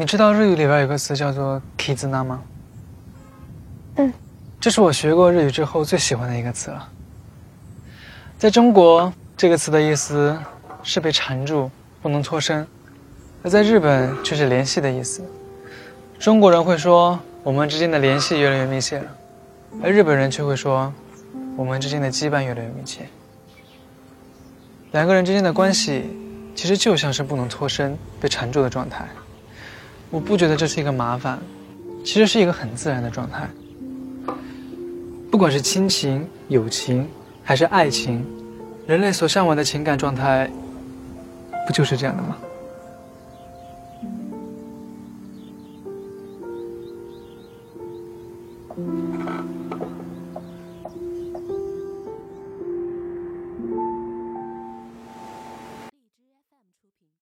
你知道日语里边有个词叫做 “kizuna” 吗？嗯，这是我学过日语之后最喜欢的一个词了。在中国，这个词的意思是被缠住，不能脱身；而在日本却是联系的意思。中国人会说我们之间的联系越来越密切了，而日本人却会说我们之间的羁绊越来越密切。两个人之间的关系其实就像是不能脱身、被缠住的状态。我不觉得这是一个麻烦其实是一个很自然的状态。不管是亲情友情还是爱情人类所向往的情感状态不就是这样的吗？